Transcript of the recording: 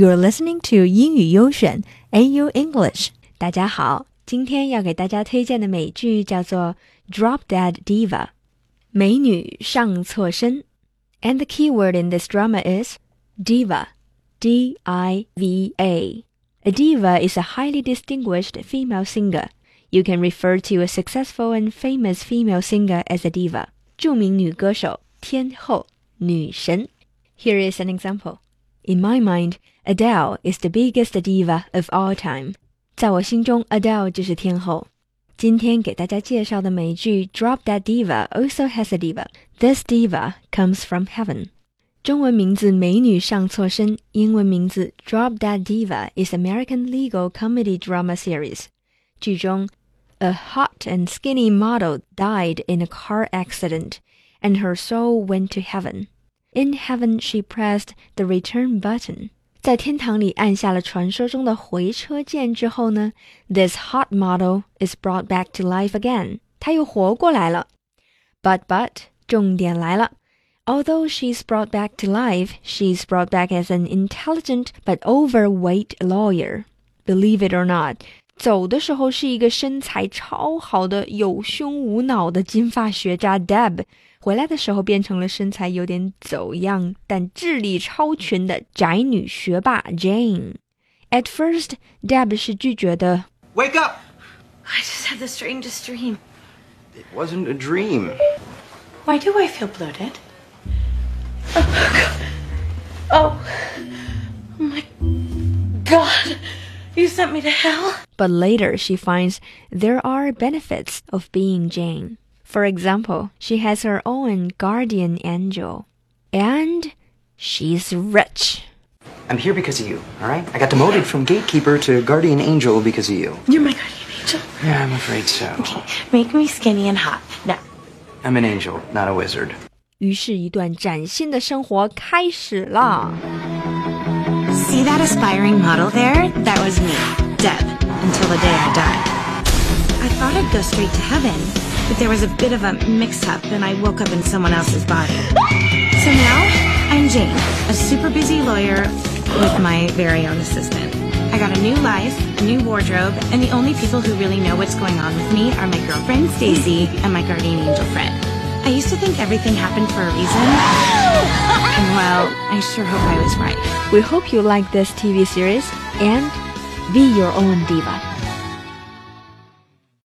You're listening to 英语优选 AU English。大家好，今天要给大家推荐的美剧叫做《Drop Dead Diva》，美女上错身。And the key word in this drama is diva, D-I-V-A. A diva is a highly distinguished female singer. You can refer to a successful and famous female singer as a diva. 着名女歌手，天后，女神。Here is an example. In my mind, Adele is the biggest diva of all time。在我心中，Adele 就是天后。今天给大家介绍的美剧《Drop Dead Diva》also has a diva. This diva comes from heaven. 中文名字美女上错身，英文名字《Drop Dead Diva》is American legal comedy drama series. series。剧中，a hot and skinny model died in a car accident, and her soul went to heaven。In heaven, she pressed the return button. 在天堂里按下了传说中的回车键之后呢，this hot model is brought back to life again。她又活过来了。But but，重点来了。Although she's brought back to life, she's brought back as an intelligent but overweight lawyer. Believe it or not，走的时候是一个身材超好的有胸无脑的金发学渣 Deb。 回来的时候变成了身材有点走样但智力超群的宅女学霸 Jane。At first, Deb 是拒绝的。Wake up! I just had the strangest dream. It wasn't a dream. Why do I feel bloated? Oh, oh my god. You sent me to hell? But later she finds there are benefits of being Jane. For example, she has her own guardian angel. And she's rich. I'm here because of you, alright? I got demoted from gatekeeper to guardian angel because of you. You're my guardian angel. Yeah, I'm afraid so. Make me skinny and hot. Now. I'm an angel, not a wizard. 于是，一段崭新的生活开始了。 See that aspiring model there? That was me, Deb, until the day I died. I thought I'd go straight to heaven, but there was a bit of a mix-up and I woke up in someone else's body. So now, I'm Jane, a super busy lawyer with my very own assistant. I got a new life, a new wardrobe, and the only people who really know what's going on with me are my girlfriend, Stacy, and my guardian angel Fred. I used to think everything happened for a reason. And well, I sure hope I was right. We hope you like this TV series and be your own diva.